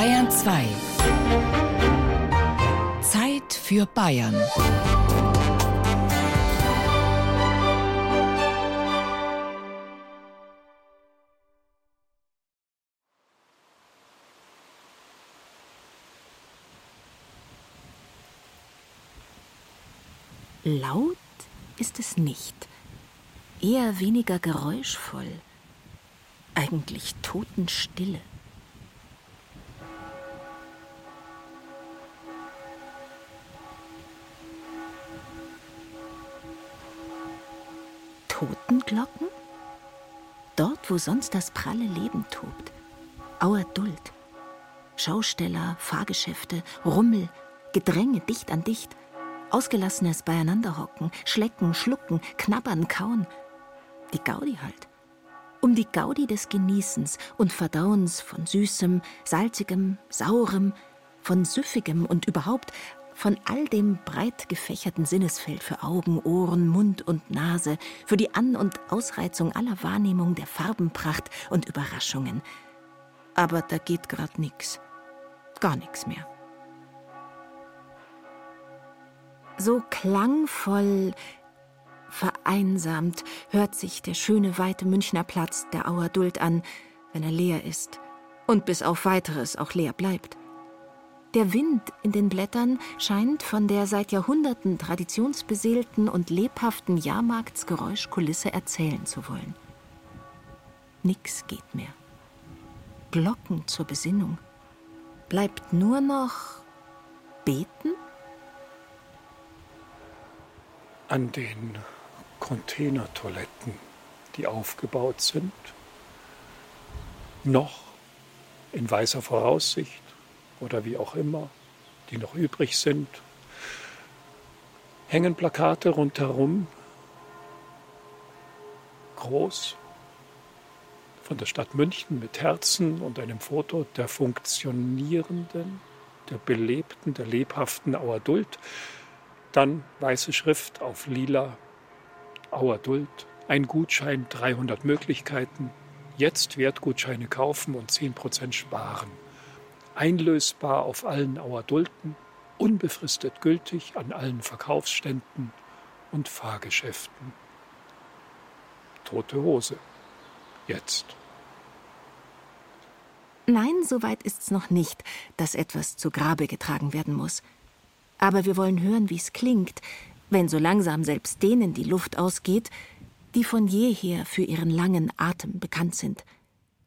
Bayern 2. Zeit für Bayern. Laut ist es nicht, eher weniger geräuschvoll, eigentlich Totenstille. Totenglocken? Dort, wo sonst das pralle Leben tobt. Auer Duld. Schausteller, Fahrgeschäfte, Rummel, Gedränge dicht an dicht. Ausgelassenes Beieinanderhocken, Schlecken, Schlucken, Knabbern, Kauen. Die Gaudi halt. Um die Gaudi des Genießens und Verdauens von Süßem, Salzigem, Saurem, von Süffigem und überhaupt von all dem breit gefächerten Sinnesfeld für Augen, Ohren, Mund und Nase, für die An- und Ausreizung aller Wahrnehmung der Farbenpracht und Überraschungen. Aber da geht grad nix. Gar nix mehr. So klangvoll, vereinsamt hört sich der schöne weite Münchner Platz der Auer Duld an, wenn er leer ist und bis auf weiteres auch leer bleibt. Der Wind in den Blättern scheint von der seit Jahrhunderten traditionsbeseelten und lebhaften Jahrmarktsgeräuschkulisse erzählen zu wollen. Nix geht mehr. Glocken zur Besinnung. Bleibt nur noch beten? An den Containertoiletten, die aufgebaut sind, noch in weißer Voraussicht oder wie auch immer, die noch übrig sind, hängen Plakate rundherum, groß, von der Stadt München mit Herzen und einem Foto der funktionierenden, der belebten, der lebhaften Auerduld. Dann weiße Schrift auf lila Auerduld, ein Gutschein, 300 Möglichkeiten, jetzt Wertgutscheine kaufen und 10% sparen einlösbar auf allen Auerdulten, unbefristet gültig an allen Verkaufsständen und Fahrgeschäften. Tote Hose. Jetzt. Nein, so weit ist's noch nicht, dass etwas zu Grabe getragen werden muss. Aber wir wollen hören, wie's klingt, wenn so langsam selbst denen die Luft ausgeht, die von jeher für ihren langen Atem bekannt sind –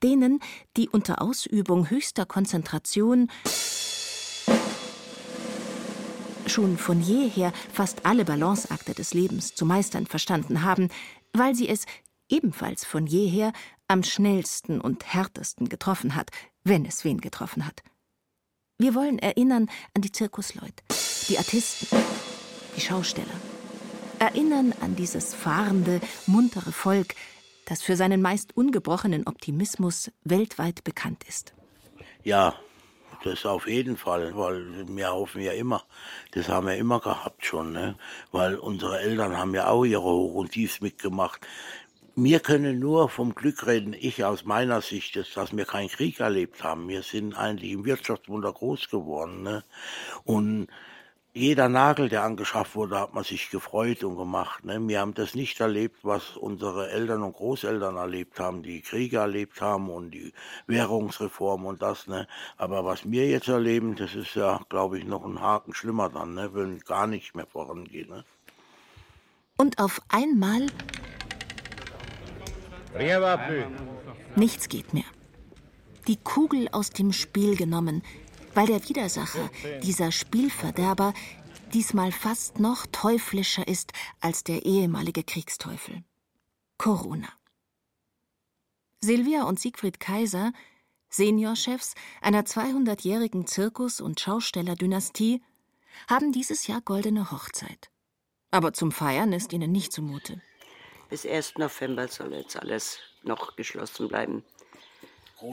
denen, die unter Ausübung höchster Konzentration schon von jeher fast alle Balanceakte des Lebens zu meistern verstanden haben, weil sie es ebenfalls von jeher am schnellsten und härtesten getroffen hat, wenn es wen getroffen hat. Wir wollen erinnern an die Zirkusleute, die Artisten, die Schausteller. Erinnern an dieses fahrende, muntere Volk, das für seinen meist ungebrochenen Optimismus weltweit bekannt ist. Ja, das auf jeden Fall, weil wir hoffen ja immer, das haben wir immer gehabt schon, ne? weil unsere Eltern haben ja auch ihre Hoch und Tiefs mitgemacht. Wir können nur vom Glück reden, ich aus meiner Sicht, dass wir keinen Krieg erlebt haben. Wir sind eigentlich im Wirtschaftswunder groß geworden. Ne? Und jeder Nagel, der angeschafft wurde, hat man sich gefreut und gemacht. Ne? Wir haben das nicht erlebt, was unsere Eltern und Großeltern erlebt haben, die Kriege erlebt haben und die Währungsreform und das. Ne? Aber was wir jetzt erleben, das ist ja, glaube ich, noch ein Haken schlimmer dann, ne? wenn gar nichts mehr vorangeht. Ne? Und auf einmal nichts geht mehr. Die Kugel aus dem Spiel genommen, weil der Widersacher, dieser Spielverderber, diesmal fast noch teuflischer ist als der ehemalige Kriegsteufel. Corona. Silvia und Siegfried Kaiser, Seniorchefs einer 200-jährigen Zirkus- und Schaustellerdynastie, haben dieses Jahr goldene Hochzeit. Aber zum Feiern ist ihnen nicht zumute. Bis 1. November soll jetzt alles noch geschlossen bleiben.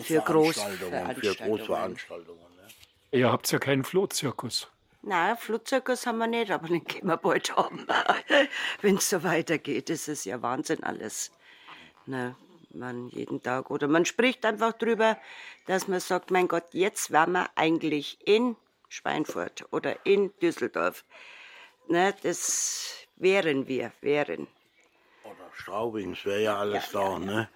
Für Großveranstaltungen. Für Großveranstaltungen. Ihr habt ja keinen Flohzirkus. Nein, Flohzirkus haben wir nicht, aber den können wir bald haben. Wenn es so weitergeht, ist es ja Wahnsinn alles. Na, man jeden Tag. Oder man spricht einfach drüber, dass man sagt, mein Gott, jetzt wären wir eigentlich in Schweinfurt oder in Düsseldorf. Ne, das wären wir, wären. Oder Straubing, das wäre ja alles ja, da, ja, ne?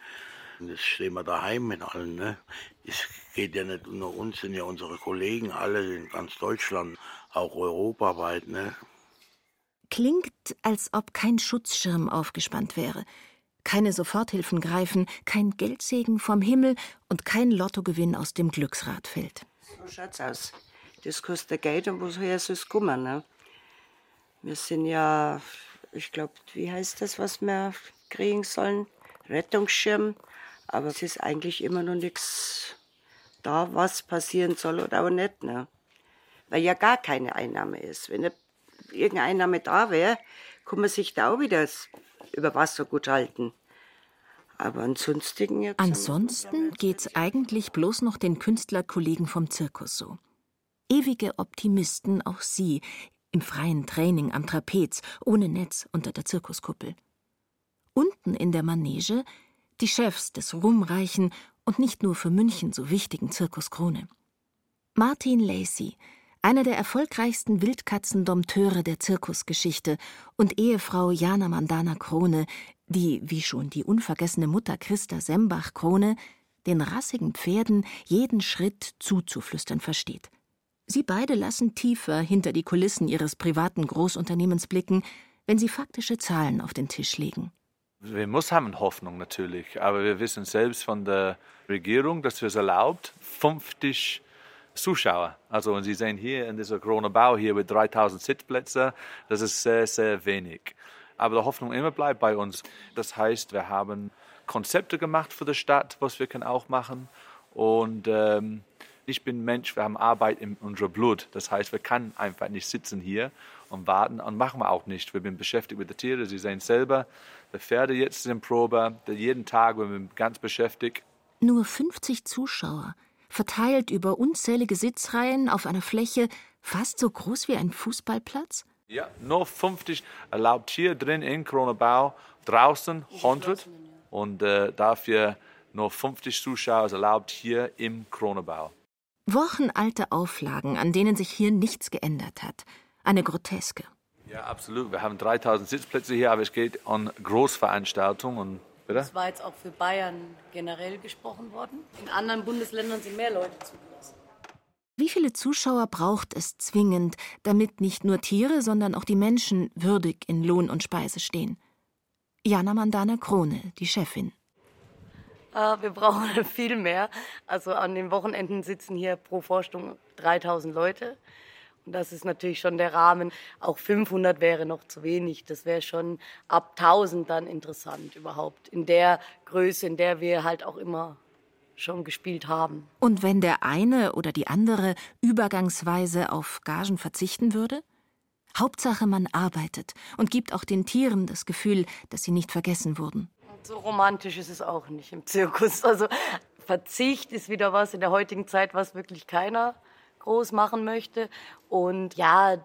Und jetzt stehen wir daheim mit allen, ne? Es geht ja nicht nur uns, sind ja unsere Kollegen alle in ganz Deutschland, auch europaweit, ne? Klingt, als ob kein Schutzschirm aufgespannt wäre. Keine Soforthilfen greifen, kein Geldsegen vom Himmel und kein Lottogewinn aus dem Glücksrad fällt. So schaut's aus. Das kostet Geld und woher soll es kommen, ne? Wir sind ja, ich glaube, wie heißt das, was wir kriegen sollen? Rettungsschirm. Aber es ist eigentlich immer noch nichts da, was passieren soll oder auch nicht. Ne? Weil ja gar keine Einnahme ist. Wenn irgendeine Einnahme da wäre, kann man sich da auch wieder über Wasser gut halten. Aber ansonsten jetzt. Ansonsten geht's eigentlich bloß noch den Künstlerkollegen vom Zirkus so. Ewige Optimisten, auch sie, im freien Training am Trapez, ohne Netz unter der Zirkuskuppel. Unten in der Manege die Chefs des ruhmreichen und nicht nur für München so wichtigen Zirkus Krone. Martin Lacey, einer der erfolgreichsten Wildkatzendompteure der Zirkusgeschichte und Ehefrau Jana Mandana Krone, die, wie schon die unvergessene Mutter Christa Sembach Krone, den rassigen Pferden jeden Schritt zuzuflüstern versteht. Sie beide lassen tiefer hinter die Kulissen ihres privaten Großunternehmens blicken, wenn sie faktische Zahlen auf den Tisch legen. Wir müssen haben Hoffnung natürlich, aber wir wissen selbst von der Regierung, dass es erlaubt, 50 Zuschauer. Also und Sie sehen hier in dieser Corona-Bau hier mit 3000 Sitzplätzen, das ist sehr, sehr wenig. Aber die Hoffnung immer bleibt bei uns. Das heißt, wir haben Konzepte gemacht für die Stadt, was wir können auch machen. Und ähm, ich bin Mensch, wir haben Arbeit in unserem Blut. Das heißt, wir können einfach nicht sitzen hier und warten und machen wir auch nicht. Wir sind beschäftigt mit den Tieren. Sie sehen selber, die Pferde jetzt sind Probe, jeden Tag wir sind ganz beschäftigt. Nur 50 Zuschauer, verteilt über unzählige Sitzreihen auf einer Fläche fast so groß wie ein Fußballplatz? Ja, nur 50 erlaubt hier drin in Kronebau, draußen 100 und äh, dafür nur 50 Zuschauer erlaubt hier im Kronebau. Wochenalte Auflagen, an denen sich hier nichts geändert hat. Eine Groteske. Ja, absolut. Wir haben 3000 Sitzplätze hier, aber es geht um Großveranstaltungen. Bitte? Das war jetzt auch für Bayern generell gesprochen worden. In anderen Bundesländern sind mehr Leute zugelassen. Wie viele Zuschauer braucht es zwingend, damit nicht nur Tiere, sondern auch die Menschen würdig in Lohn und Speise stehen? Jana Mandana Krone, die Chefin. Äh, wir brauchen viel mehr. Also an den Wochenenden sitzen hier pro Vorstellung 3000 Leute. Und das ist natürlich schon der Rahmen. Auch 500 wäre noch zu wenig. Das wäre schon ab 1000 dann interessant überhaupt. In der Größe, in der wir halt auch immer schon gespielt haben. Und wenn der eine oder die andere übergangsweise auf Gagen verzichten würde? Hauptsache, man arbeitet und gibt auch den Tieren das Gefühl, dass sie nicht vergessen wurden. So romantisch ist es auch nicht im Zirkus. Also Verzicht ist wieder was in der heutigen Zeit, was wirklich keiner groß machen möchte. Und ja,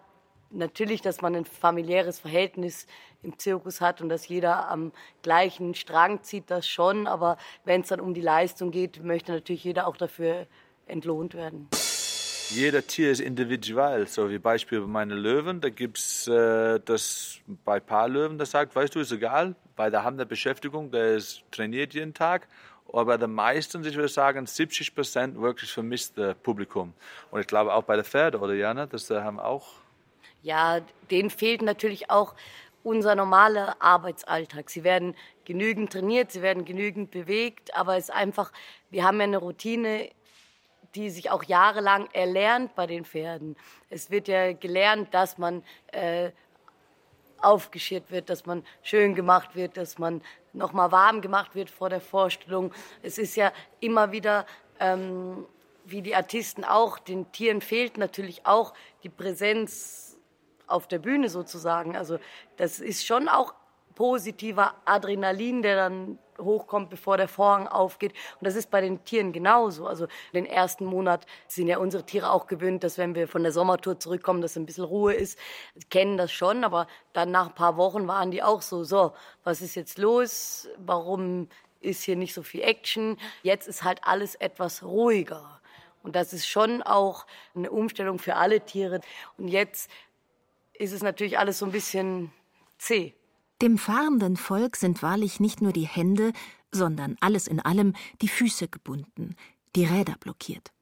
natürlich, dass man ein familiäres Verhältnis im Zirkus hat und dass jeder am gleichen Strang zieht, das schon. Aber wenn es dann um die Leistung geht, möchte natürlich jeder auch dafür entlohnt werden. Jeder Tier ist individuell. So wie Beispiel bei meinen Löwen, da gibt es äh, das bei ein paar Löwen, das sagt, weißt du, ist egal, weil da haben eine Beschäftigung, der ist trainiert jeden Tag. Aber den meisten, ich würde sagen, 70 Prozent wirklich vermisst das Publikum. Und ich glaube auch bei den Pferden, oder Jana, das haben auch. Ja, denen fehlt natürlich auch unser normaler Arbeitsalltag. Sie werden genügend trainiert, sie werden genügend bewegt, aber es ist einfach, wir haben ja eine Routine die sich auch jahrelang erlernt bei den Pferden. Es wird ja gelernt, dass man äh, aufgeschirrt wird, dass man schön gemacht wird, dass man nochmal warm gemacht wird vor der Vorstellung. Es ist ja immer wieder, ähm, wie die Artisten auch, den Tieren fehlt natürlich auch die Präsenz auf der Bühne sozusagen. Also das ist schon auch positiver Adrenalin, der dann hochkommt, bevor der Vorhang aufgeht. Und das ist bei den Tieren genauso. Also den ersten Monat sind ja unsere Tiere auch gewöhnt, dass wenn wir von der Sommertour zurückkommen, dass ein bisschen Ruhe ist. Sie kennen das schon, aber dann nach ein paar Wochen waren die auch so, so, was ist jetzt los? Warum ist hier nicht so viel Action. Jetzt ist halt alles etwas ruhiger. Und das ist schon auch eine Umstellung für alle Tiere. Und jetzt ist es natürlich alles so ein bisschen zäh. Dem fahrenden Volk sind wahrlich nicht nur die Hände, sondern alles in allem die Füße gebunden, die Räder blockiert.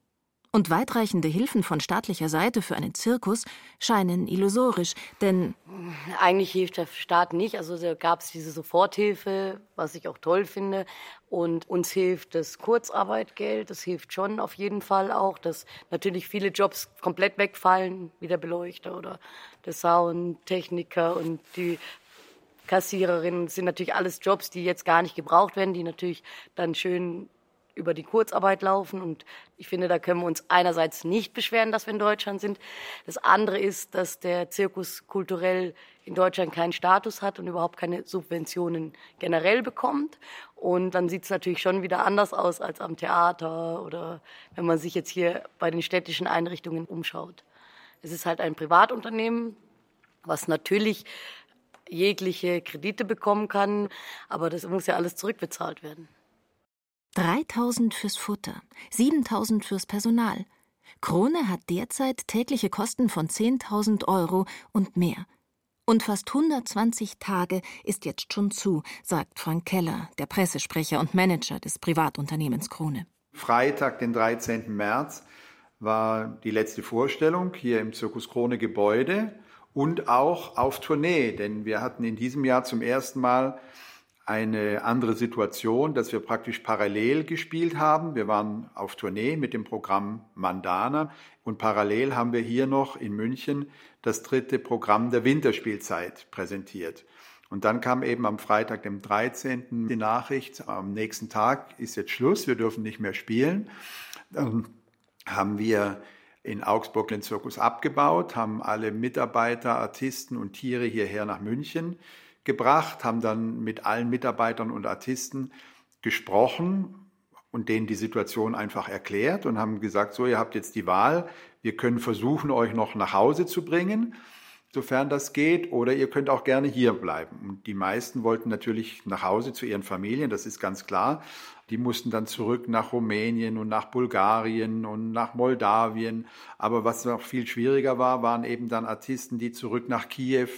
Und weitreichende Hilfen von staatlicher Seite für einen Zirkus scheinen illusorisch, denn Eigentlich hilft der Staat nicht. Also gab es diese Soforthilfe, was ich auch toll finde. Und uns hilft das Kurzarbeitgeld. Das hilft schon auf jeden Fall auch, dass natürlich viele Jobs komplett wegfallen, wie der Beleuchter oder der Soundtechniker und die Kassiererinnen. Sind natürlich alles Jobs, die jetzt gar nicht gebraucht werden, die natürlich dann schön über die Kurzarbeit laufen. Und ich finde, da können wir uns einerseits nicht beschweren, dass wir in Deutschland sind. Das andere ist, dass der Zirkus kulturell in Deutschland keinen Status hat und überhaupt keine Subventionen generell bekommt. Und dann sieht es natürlich schon wieder anders aus als am Theater oder wenn man sich jetzt hier bei den städtischen Einrichtungen umschaut. Es ist halt ein Privatunternehmen, was natürlich jegliche Kredite bekommen kann, aber das muss ja alles zurückbezahlt werden. 3000 fürs Futter, 7000 fürs Personal. Krone hat derzeit tägliche Kosten von 10.000 Euro und mehr. Und fast 120 Tage ist jetzt schon zu, sagt Frank Keller, der Pressesprecher und Manager des Privatunternehmens Krone. Freitag, den 13. März, war die letzte Vorstellung hier im Zirkus Krone Gebäude und auch auf Tournee, denn wir hatten in diesem Jahr zum ersten Mal eine andere Situation, dass wir praktisch parallel gespielt haben. Wir waren auf Tournee mit dem Programm Mandana und parallel haben wir hier noch in München das dritte Programm der Winterspielzeit präsentiert. Und dann kam eben am Freitag, dem 13. die Nachricht, am nächsten Tag ist jetzt Schluss, wir dürfen nicht mehr spielen. Dann haben wir in Augsburg den Zirkus abgebaut, haben alle Mitarbeiter, Artisten und Tiere hierher nach München gebracht, haben dann mit allen Mitarbeitern und Artisten gesprochen und denen die Situation einfach erklärt und haben gesagt, so, ihr habt jetzt die Wahl, wir können versuchen, euch noch nach Hause zu bringen, sofern das geht, oder ihr könnt auch gerne hier bleiben. Und die meisten wollten natürlich nach Hause zu ihren Familien, das ist ganz klar. Die mussten dann zurück nach Rumänien und nach Bulgarien und nach Moldawien. Aber was noch viel schwieriger war, waren eben dann Artisten, die zurück nach Kiew,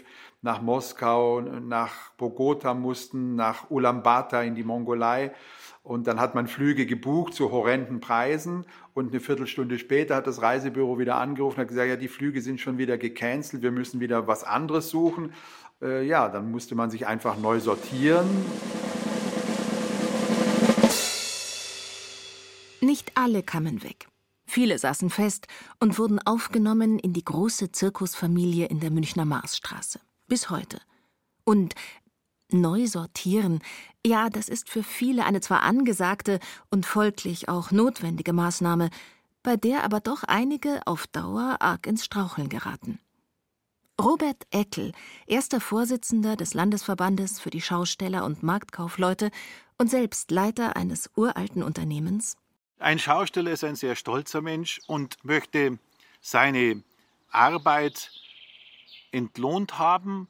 nach Moskau, nach Bogota mussten, nach Ulaanbaatar in die Mongolei. Und dann hat man Flüge gebucht zu horrenden Preisen. Und eine Viertelstunde später hat das Reisebüro wieder angerufen und hat gesagt, ja, die Flüge sind schon wieder gecancelt, wir müssen wieder was anderes suchen. Äh, ja, dann musste man sich einfach neu sortieren. Nicht alle kamen weg. Viele saßen fest und wurden aufgenommen in die große Zirkusfamilie in der Münchner Marsstraße. Bis heute. Und neu sortieren, ja, das ist für viele eine zwar angesagte und folglich auch notwendige Maßnahme, bei der aber doch einige auf Dauer arg ins Straucheln geraten. Robert Eckel, erster Vorsitzender des Landesverbandes für die Schausteller und Marktkaufleute und selbst Leiter eines uralten Unternehmens, ein Schausteller ist ein sehr stolzer Mensch und möchte seine Arbeit entlohnt haben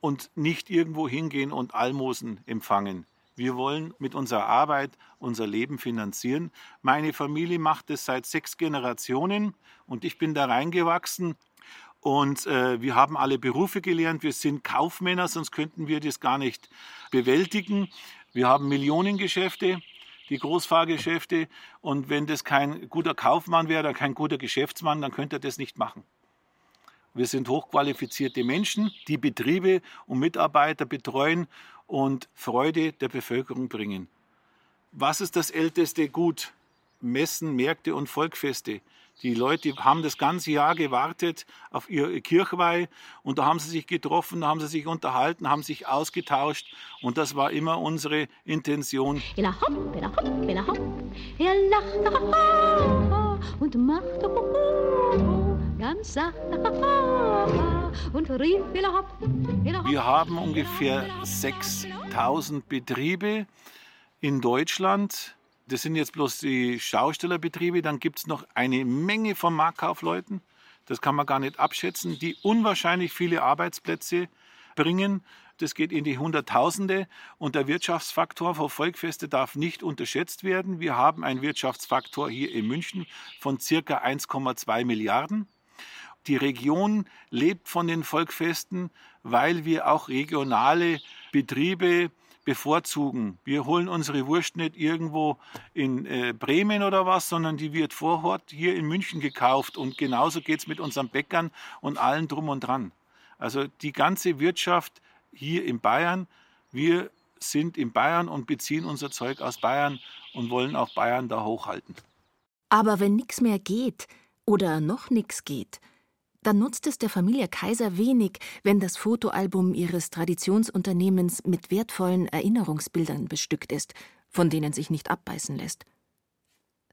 und nicht irgendwo hingehen und Almosen empfangen. Wir wollen mit unserer Arbeit unser Leben finanzieren. Meine Familie macht es seit sechs Generationen und ich bin da reingewachsen. Und äh, wir haben alle Berufe gelernt. Wir sind Kaufmänner, sonst könnten wir das gar nicht bewältigen. Wir haben Millionengeschäfte die Großfahrgeschäfte. Und wenn das kein guter Kaufmann wäre oder kein guter Geschäftsmann, dann könnte er das nicht machen. Wir sind hochqualifizierte Menschen, die Betriebe und Mitarbeiter betreuen und Freude der Bevölkerung bringen. Was ist das älteste Gut? Messen, Märkte und Volkfeste. Die Leute haben das ganze Jahr gewartet auf ihre Kirchweih und da haben sie sich getroffen, da haben sie sich unterhalten, haben sich ausgetauscht und das war immer unsere Intention. Er hopp, ganz und rief Wir haben ungefähr 6000 Betriebe in Deutschland das sind jetzt bloß die Schaustellerbetriebe. Dann gibt es noch eine Menge von Marktkaufleuten. Das kann man gar nicht abschätzen, die unwahrscheinlich viele Arbeitsplätze bringen. Das geht in die Hunderttausende und der Wirtschaftsfaktor für Volkfeste darf nicht unterschätzt werden. Wir haben einen Wirtschaftsfaktor hier in München von circa 1,2 Milliarden. Die Region lebt von den Volkfesten, weil wir auch regionale Betriebe bevorzugen. Wir holen unsere Wurst nicht irgendwo in äh, Bremen oder was, sondern die wird vor Ort hier in München gekauft. Und genauso geht es mit unseren Bäckern und allen drum und dran. Also die ganze Wirtschaft hier in Bayern, wir sind in Bayern und beziehen unser Zeug aus Bayern und wollen auch Bayern da hochhalten. Aber wenn nichts mehr geht oder noch nichts geht, dann nutzt es der Familie Kaiser wenig, wenn das Fotoalbum ihres Traditionsunternehmens mit wertvollen Erinnerungsbildern bestückt ist, von denen sich nicht abbeißen lässt.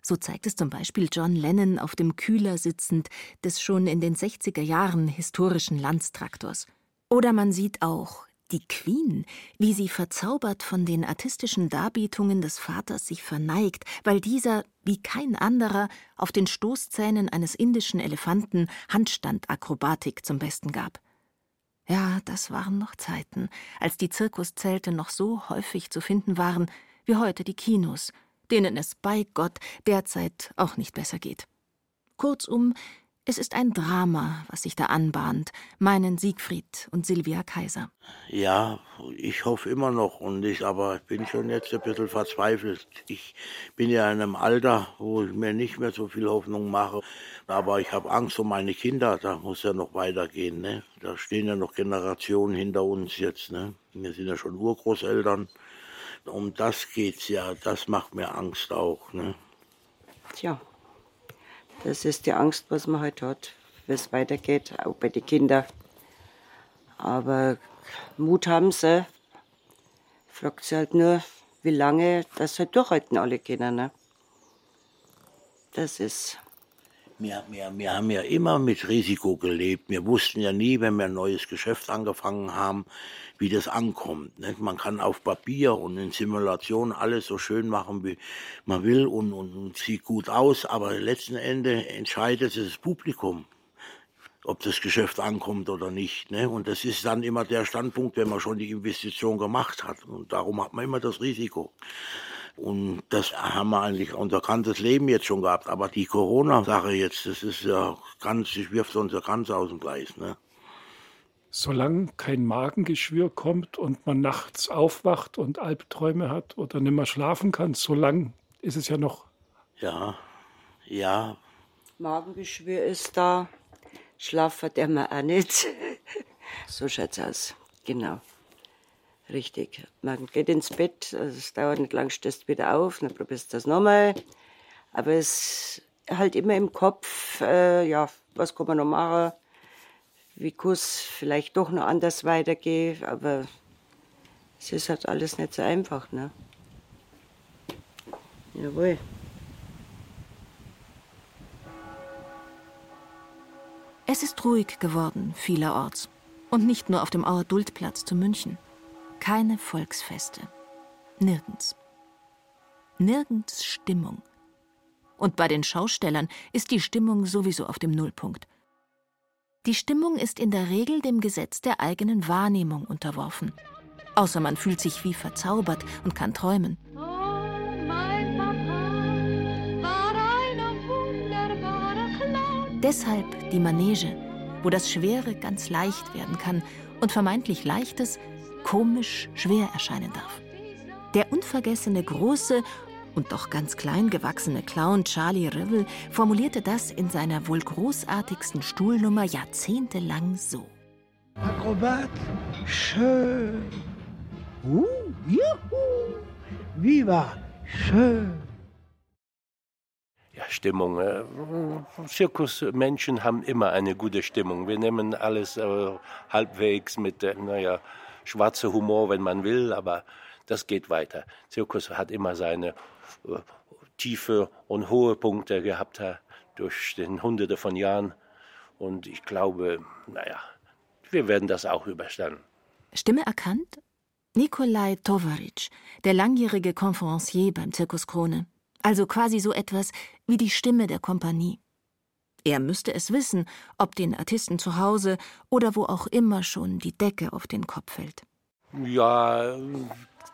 So zeigt es zum Beispiel John Lennon auf dem Kühler sitzend des schon in den 60er Jahren historischen Landstraktors. Oder man sieht auch die Queen, wie sie verzaubert von den artistischen Darbietungen des Vaters sich verneigt, weil dieser, wie kein anderer, auf den Stoßzähnen eines indischen Elefanten Handstandakrobatik zum Besten gab. Ja, das waren noch Zeiten, als die Zirkuszelte noch so häufig zu finden waren wie heute die Kinos, denen es bei Gott derzeit auch nicht besser geht. Kurzum, es ist ein Drama, was sich da anbahnt, meinen Siegfried und Silvia Kaiser. Ja, ich hoffe immer noch und ich aber bin schon jetzt ein bisschen verzweifelt. Ich bin ja in einem Alter, wo ich mir nicht mehr so viel Hoffnung mache, aber ich habe Angst um meine Kinder, da muss ja noch weitergehen, ne? Da stehen ja noch Generationen hinter uns jetzt, ne? Wir sind ja schon Urgroßeltern. Um das geht's ja, das macht mir Angst auch, ne? Tja, das ist die Angst, was man halt hat, wie es weitergeht, auch bei den Kindern. Aber Mut haben sie. Fragt sie halt nur, wie lange das halt durchhalten alle Kinder. Ne? Das ist. Wir, wir, wir haben ja immer mit Risiko gelebt. Wir wussten ja nie, wenn wir ein neues Geschäft angefangen haben, wie das ankommt. Nicht? Man kann auf Papier und in Simulation alles so schön machen, wie man will und, und, und sieht gut aus, aber letzten Endes entscheidet das Publikum ob das Geschäft ankommt oder nicht. Ne? Und das ist dann immer der Standpunkt, wenn man schon die Investition gemacht hat. Und darum hat man immer das Risiko. Und das haben wir eigentlich unser ganzes Leben jetzt schon gehabt. Aber die Corona-Sache jetzt, das ist ja ganz, das wirft uns ja ganz aus dem Gleis. Ne? Solange kein Magengeschwür kommt und man nachts aufwacht und Albträume hat oder nicht mehr schlafen kann, solange ist es ja noch. Ja, ja. Magengeschwür ist da, Schlaf hat er mir auch nicht. so schaut's aus, genau. Richtig. Man geht ins Bett, also es dauert nicht lang, stößt wieder auf, dann probierst du das nochmal. Aber es halt immer im Kopf, äh, ja, was kann man noch machen? Wie Kuss vielleicht doch noch anders weitergeht, aber es ist halt alles nicht so einfach, ne? Jawohl. Es ist ruhig geworden, vielerorts. Und nicht nur auf dem Auer Duldplatz zu München. Keine Volksfeste. Nirgends. Nirgends Stimmung. Und bei den Schaustellern ist die Stimmung sowieso auf dem Nullpunkt. Die Stimmung ist in der Regel dem Gesetz der eigenen Wahrnehmung unterworfen. Außer man fühlt sich wie verzaubert und kann träumen. Deshalb die Manege, wo das Schwere ganz leicht werden kann und vermeintlich Leichtes komisch schwer erscheinen darf. Der unvergessene große und doch ganz klein gewachsene Clown Charlie Rivel formulierte das in seiner wohl großartigsten Stuhlnummer jahrzehntelang so. Akrobat, schön. Uh, juhu, viva, schön. Ja, Stimmung. Äh, Zirkusmenschen haben immer eine gute Stimmung. Wir nehmen alles äh, halbwegs mit, äh, naja, schwarzer Humor, wenn man will, aber das geht weiter. Zirkus hat immer seine äh, tiefe und hohe Punkte gehabt durch den Hunderte von Jahren. Und ich glaube, naja, wir werden das auch überstanden. Stimme erkannt? Nikolai Tovaric, der langjährige Conferencier beim Zirkus Krone. Also quasi so etwas wie die Stimme der Kompanie. Er müsste es wissen, ob den Artisten zu Hause oder wo auch immer schon die Decke auf den Kopf fällt. Ja,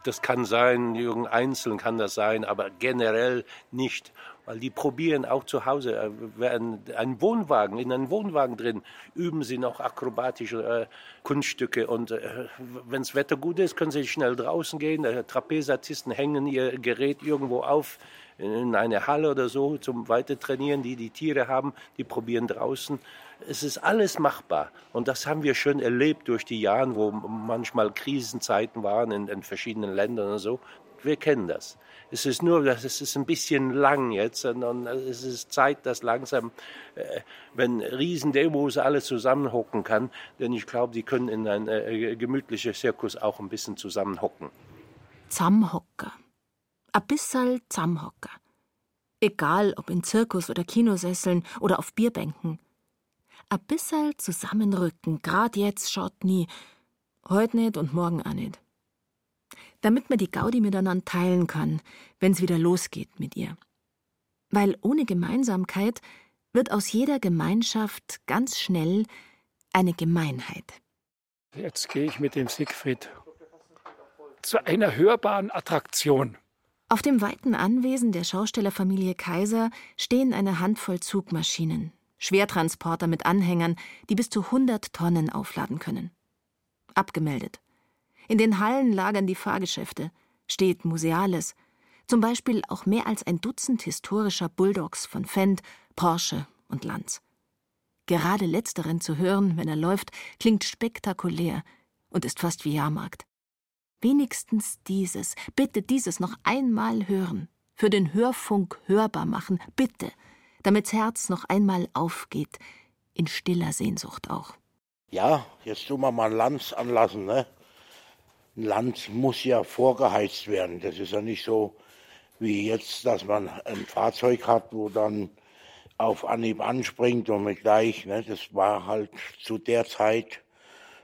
das kann sein, irgendein Einzelnen kann das sein, aber generell nicht. Weil die probieren auch zu Hause, äh, werden einen Wohnwagen, in einem Wohnwagen drin, üben sie noch akrobatische äh, Kunststücke. Und äh, wenn das Wetter gut ist, können sie schnell draußen gehen. Äh, Trapezartisten hängen ihr Gerät irgendwo auf, in eine Halle oder so, zum Weitertrainieren, die die Tiere haben, die probieren draußen es ist alles machbar. Und das haben wir schon erlebt durch die Jahre, wo manchmal Krisenzeiten waren in, in verschiedenen Ländern und so. Wir kennen das. Es ist nur, dass es ist ein bisschen lang jetzt, sondern es ist Zeit, dass langsam, äh, wenn Riesendemos alle zusammenhocken kann, denn ich glaube, die können in ein äh, gemütlicher Zirkus auch ein bisschen zusammenhocken. Zusammenhocker. Ein bisschen Zusammenhocker. Egal ob in Zirkus oder Kinosesseln oder auf Bierbänken. A bisserl zusammenrücken, grad jetzt schaut nie. Heut nicht und morgen auch nicht. Damit man die Gaudi miteinander teilen kann, wenn's wieder losgeht mit ihr. Weil ohne Gemeinsamkeit wird aus jeder Gemeinschaft ganz schnell eine Gemeinheit. Jetzt gehe ich mit dem Siegfried zu einer hörbaren Attraktion. Auf dem weiten Anwesen der Schaustellerfamilie Kaiser stehen eine Handvoll Zugmaschinen, Schwertransporter mit Anhängern, die bis zu 100 Tonnen aufladen können. Abgemeldet. In den Hallen lagern die Fahrgeschäfte, steht Museales, zum Beispiel auch mehr als ein Dutzend historischer Bulldogs von Fendt, Porsche und Lanz. Gerade letzteren zu hören, wenn er läuft, klingt spektakulär und ist fast wie Jahrmarkt. Wenigstens dieses, bitte dieses noch einmal hören, für den Hörfunk hörbar machen, bitte, damit's Herz noch einmal aufgeht, in stiller Sehnsucht auch. Ja, jetzt tun wir mal Lanz anlassen, ne? Ein Lanz muss ja vorgeheizt werden. Das ist ja nicht so wie jetzt, dass man ein Fahrzeug hat, wo dann auf Anhieb anspringt und mit gleich, ne? Das war halt zu der Zeit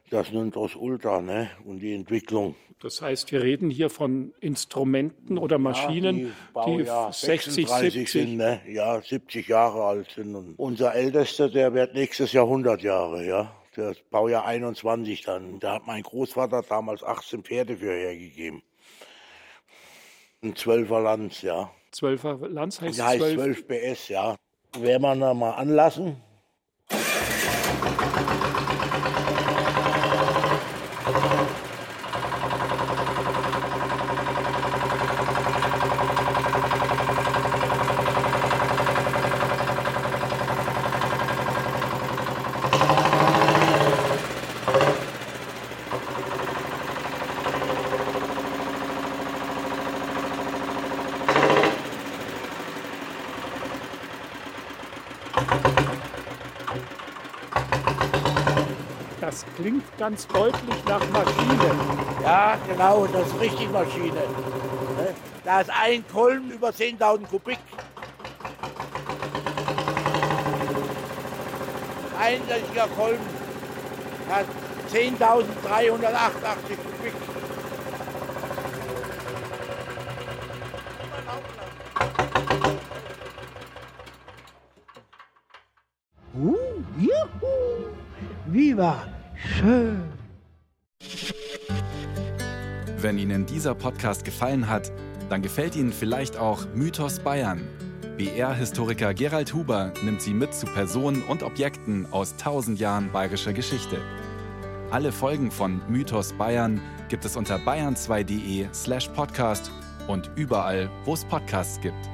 das Ultra, ne? Und die Entwicklung. Das heißt, wir reden hier von Instrumenten oder Maschinen, ja, die, die 60, 70 sind, ne? ja, 70 Jahre alt sind. Und unser Ältester, der wird nächstes Jahr 100 Jahre, ja. Der ist Baujahr 21 dann. Da hat mein Großvater damals 18 Pferde für hergegeben. Ein 12er Lanz, ja. 12er Lanz heißt, das heißt 12. 12 PS, ja. Werden wir mal anlassen. Das klingt ganz deutlich nach Maschine. Ja, genau, das ist richtig Maschine. Ne? Da ist ein Kolben über 10.000 Kubik. Ein einziger Kolben hat 10.388 Kubik. Uh, juhu, viva, schön. Wenn Ihnen dieser Podcast gefallen hat, dann gefällt Ihnen vielleicht auch Mythos Bayern. BR-Historiker Gerald Huber nimmt Sie mit zu Personen und Objekten aus tausend Jahren bayerischer Geschichte. Alle Folgen von Mythos Bayern gibt es unter bayern2.de slash podcast und überall, wo es Podcasts gibt.